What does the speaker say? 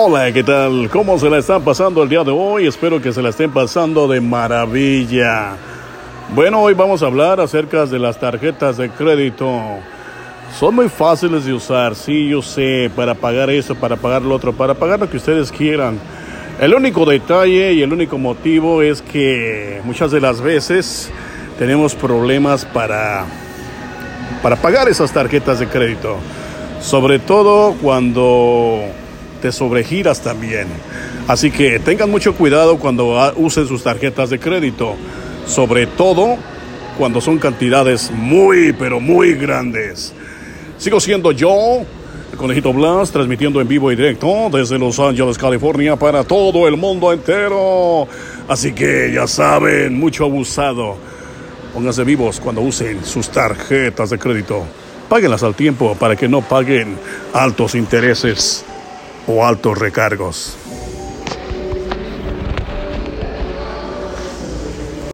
Hola, ¿qué tal? ¿Cómo se la están pasando el día de hoy? Espero que se la estén pasando de maravilla. Bueno, hoy vamos a hablar acerca de las tarjetas de crédito. Son muy fáciles de usar, sí, yo sé, para pagar eso, para pagar lo otro, para pagar lo que ustedes quieran. El único detalle y el único motivo es que muchas de las veces tenemos problemas para, para pagar esas tarjetas de crédito. Sobre todo cuando te sobregiras también. Así que tengan mucho cuidado cuando usen sus tarjetas de crédito. Sobre todo cuando son cantidades muy, pero muy grandes. Sigo siendo yo, el Conejito Blas, transmitiendo en vivo y directo desde Los Ángeles, California, para todo el mundo entero. Así que ya saben, mucho abusado. Pónganse vivos cuando usen sus tarjetas de crédito. Páguenlas al tiempo para que no paguen altos intereses o altos recargos.